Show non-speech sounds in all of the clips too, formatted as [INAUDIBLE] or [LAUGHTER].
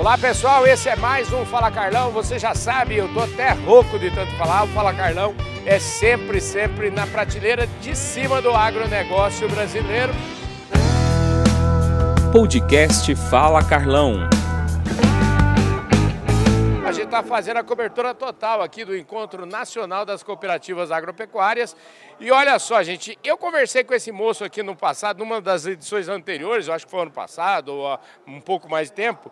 Olá pessoal, esse é mais um Fala Carlão. Você já sabe, eu tô até rouco de tanto falar. O Fala Carlão é sempre, sempre na prateleira de cima do agronegócio brasileiro. Podcast Fala Carlão. A gente está fazendo a cobertura total aqui do Encontro Nacional das Cooperativas Agropecuárias. E olha só, gente, eu conversei com esse moço aqui no passado, numa das edições anteriores, eu acho que foi ano passado, ou há um pouco mais de tempo.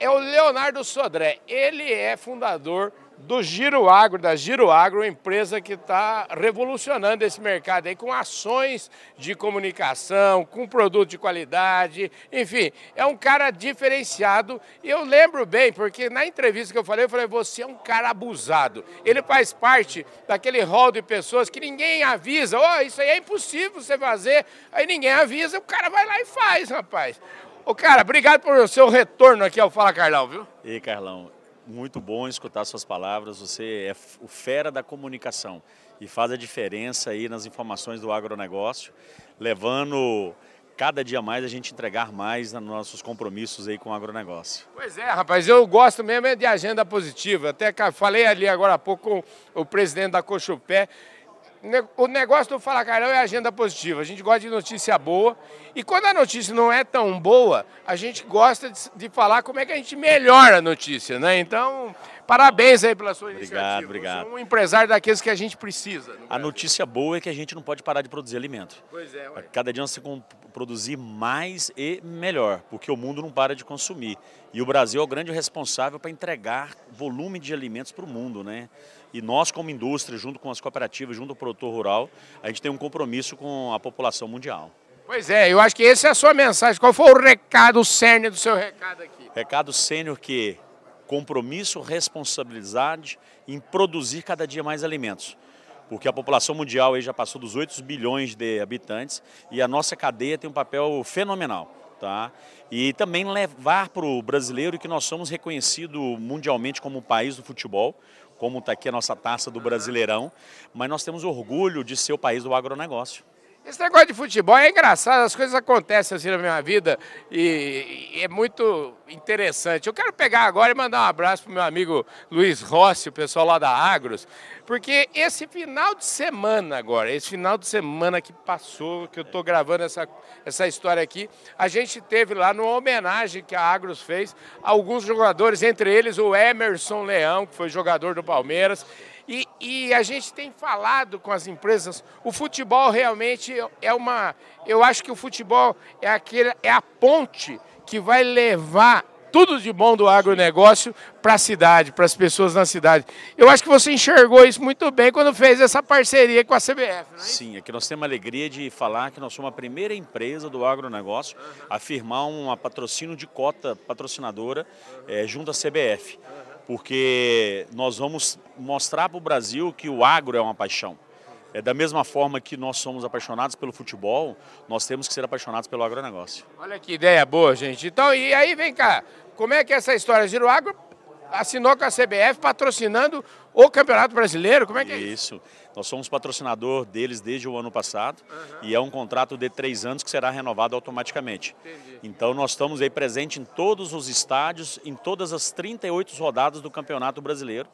É o Leonardo Sodré. Ele é fundador do Giro Agro, da Giro Agro, empresa que está revolucionando esse mercado aí com ações de comunicação, com produto de qualidade, enfim, é um cara diferenciado. E eu lembro bem, porque na entrevista que eu falei, eu falei, você é um cara abusado. Ele faz parte daquele rol de pessoas que ninguém avisa, oh, isso aí é impossível você fazer, aí ninguém avisa, o cara vai lá e faz, rapaz. Ô, cara, obrigado por seu retorno aqui ao Fala Carlão, viu? E Carlão, muito bom escutar suas palavras. Você é o fera da comunicação e faz a diferença aí nas informações do agronegócio, levando cada dia mais a gente entregar mais nos nossos compromissos aí com o agronegócio. Pois é, rapaz, eu gosto mesmo é de agenda positiva. Até falei ali agora há pouco com o presidente da Cochupé o negócio do Fala Carlão é agenda positiva. A gente gosta de notícia boa. E quando a notícia não é tão boa, a gente gosta de, de falar como é que a gente melhora a notícia, né? Então, parabéns aí pela sua obrigado, iniciativa. Obrigado, obrigado. um empresário daqueles que a gente precisa. A notícia boa é que a gente não pode parar de produzir alimento. Pois é. Ué. Cada dia nós temos que produzir mais e melhor, porque o mundo não para de consumir. E o Brasil é o grande responsável para entregar volume de alimentos para o mundo, né? E nós, como indústria, junto com as cooperativas, junto ao produtor rural, a gente tem um compromisso com a população mundial. Pois é, eu acho que essa é a sua mensagem. Qual foi o recado, o cerne do seu recado aqui? Recado sênior que compromisso, responsabilidade em produzir cada dia mais alimentos. Porque a população mundial aí já passou dos 8 bilhões de habitantes e a nossa cadeia tem um papel fenomenal. Tá? E também levar para o brasileiro que nós somos reconhecidos mundialmente como o país do futebol, como está aqui a nossa taça do Brasileirão, mas nós temos orgulho de ser o país do agronegócio. Esse negócio de futebol é engraçado, as coisas acontecem assim na minha vida e, e é muito interessante. Eu quero pegar agora e mandar um abraço para o meu amigo Luiz Rossi, o pessoal lá da Agros, porque esse final de semana agora, esse final de semana que passou, que eu estou gravando essa, essa história aqui, a gente teve lá numa homenagem que a Agros fez a alguns jogadores, entre eles o Emerson Leão, que foi jogador do Palmeiras, e, e, a gente tem falado com as empresas, o futebol realmente é uma. Eu acho que o futebol é, aquele, é a ponte que vai levar tudo de bom do agronegócio para a cidade, para as pessoas na cidade. Eu acho que você enxergou isso muito bem quando fez essa parceria com a CBF, é? Sim, aqui nós temos a alegria de falar que nós somos a primeira empresa do agronegócio a firmar um patrocínio de cota patrocinadora é, junto à CBF. Porque nós vamos mostrar para o Brasil que o agro é uma paixão. É da mesma forma que nós somos apaixonados pelo futebol, nós temos que ser apaixonados pelo agronegócio. Olha que ideia boa, gente. Então, e aí vem cá, como é que é essa história? Giro Agro assinou com a CBF patrocinando o Campeonato Brasileiro? Como é que é isso? Isso. Nós somos patrocinador deles desde o ano passado uhum. e é um contrato de três anos que será renovado automaticamente. Entendi. Então nós estamos aí presentes em todos os estádios, em todas as 38 rodadas do Campeonato Brasileiro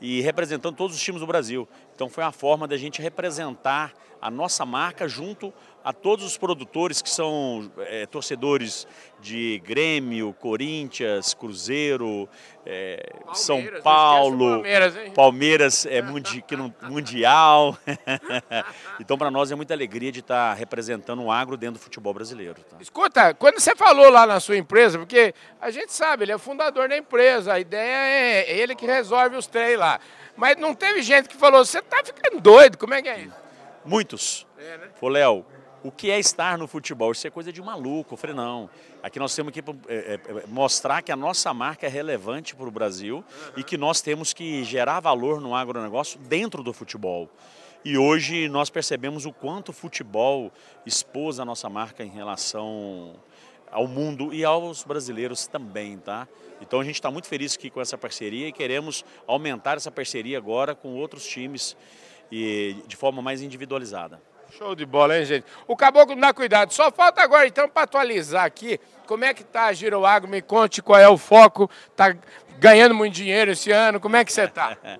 e representando todos os times do Brasil. Então foi uma forma da gente representar a nossa marca junto a todos os produtores que são é, torcedores de Grêmio, Corinthians, Cruzeiro, é, São Paulo, Palmeiras, Palmeiras é mundi, [LAUGHS] mundial. [LAUGHS] então para nós é muita alegria de estar representando o agro dentro do futebol brasileiro. Tá? Escuta, quando você falou lá na sua empresa, porque a gente sabe, ele é fundador da empresa, a ideia é ele que resolve os três lá. Mas não teve gente que falou, você está ficando doido, como é que é isso? Muitos. É, né? Falou, Léo, o que é estar no futebol? Isso é coisa de maluco. Eu falei, não. Aqui nós temos que é, é, mostrar que a nossa marca é relevante para o Brasil e que nós temos que gerar valor no agronegócio dentro do futebol. E hoje nós percebemos o quanto o futebol expôs a nossa marca em relação ao mundo e aos brasileiros também, tá? Então a gente está muito feliz aqui com essa parceria e queremos aumentar essa parceria agora com outros times e de forma mais individualizada. Show de bola, hein, gente? O caboclo não dá cuidado. Só falta agora, então, para atualizar aqui, como é que tá a Giro Agro? Me conte qual é o foco. Tá ganhando muito dinheiro esse ano? Como é que você está? [LAUGHS]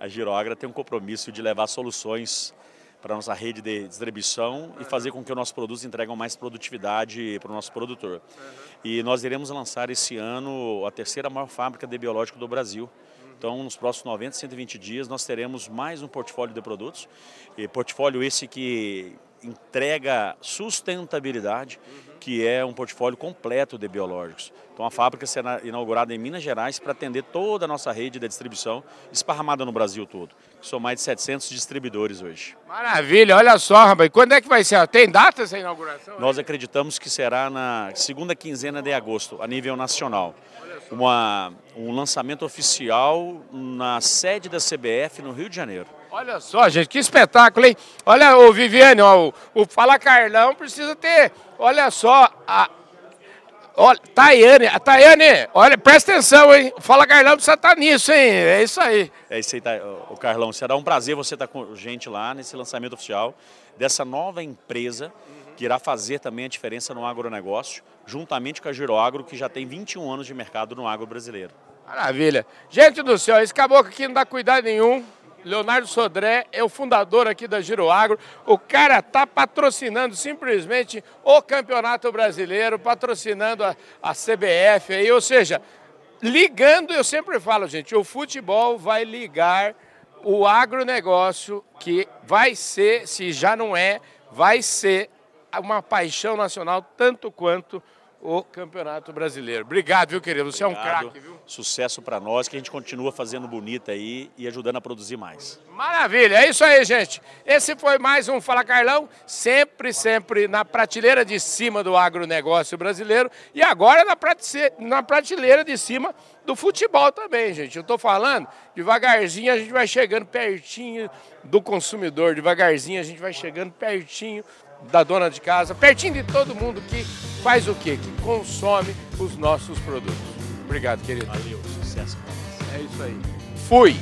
a Giroagra tem um compromisso de levar soluções para a nossa rede de distribuição e fazer com que os nossos produtos entregam mais produtividade para o nosso produtor. Uhum. E nós iremos lançar esse ano a terceira maior fábrica de biológico do Brasil. Então, nos próximos 90, 120 dias, nós teremos mais um portfólio de produtos. E portfólio esse que entrega sustentabilidade, que é um portfólio completo de biológicos. Então a fábrica será inaugurada em Minas Gerais para atender toda a nossa rede de distribuição esparramada no Brasil todo. São mais de 700 distribuidores hoje. Maravilha, olha só, rapaz. Quando é que vai ser? Tem data essa inauguração? Nós acreditamos que será na segunda quinzena de agosto, a nível nacional. Uma, um lançamento oficial na sede da CBF no Rio de Janeiro. Olha só, gente, que espetáculo, hein? Olha, o Viviane, ó, o, o Fala Carlão precisa ter, olha só, a, olha, Tayane, a Tayane, olha, presta atenção, hein? O Fala Carlão precisa estar tá nisso, hein? É isso aí. É isso aí, tá, o Carlão, será um prazer você estar tá com a gente lá nesse lançamento oficial dessa nova empresa que irá fazer também a diferença no agronegócio, juntamente com a Giroagro, que já tem 21 anos de mercado no agro brasileiro. Maravilha. Gente do céu, esse caboclo aqui não dá cuidado nenhum. Leonardo Sodré é o fundador aqui da Giroagro. O cara está patrocinando simplesmente o Campeonato Brasileiro, patrocinando a, a CBF aí, ou seja, ligando, eu sempre falo, gente, o futebol vai ligar o agronegócio, que vai ser, se já não é, vai ser uma paixão nacional tanto quanto o Campeonato Brasileiro. Obrigado, viu, querido? Você Obrigado. é um craque, viu? Sucesso para nós, que a gente continua fazendo bonita aí e ajudando a produzir mais. Maravilha, é isso aí, gente. Esse foi mais um Fala Carlão, sempre, sempre na prateleira de cima do agronegócio brasileiro e agora na, na prateleira de cima do futebol também, gente. Eu estou falando, devagarzinho a gente vai chegando pertinho do consumidor, devagarzinho a gente vai chegando pertinho da dona de casa, pertinho de todo mundo que faz o quê? Que consome os nossos produtos. Obrigado, querido. Valeu, sucesso. É isso aí. Fui!